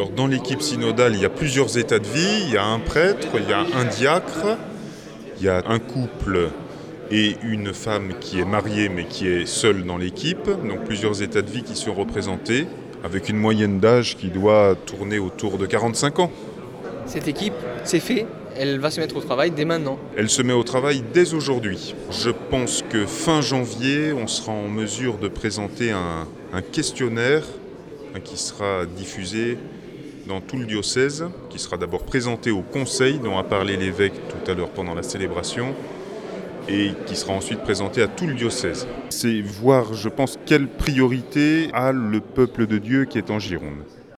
Alors dans l'équipe synodale, il y a plusieurs états de vie. Il y a un prêtre, il y a un diacre, il y a un couple et une femme qui est mariée mais qui est seule dans l'équipe. Donc plusieurs états de vie qui sont représentés avec une moyenne d'âge qui doit tourner autour de 45 ans. Cette équipe, c'est fait, elle va se mettre au travail dès maintenant. Elle se met au travail dès aujourd'hui. Je pense que fin janvier, on sera en mesure de présenter un, un questionnaire hein, qui sera diffusé dans tout le diocèse, qui sera d'abord présenté au conseil dont a parlé l'évêque tout à l'heure pendant la célébration, et qui sera ensuite présenté à tout le diocèse. C'est voir, je pense, quelle priorité a le peuple de Dieu qui est en Gironde.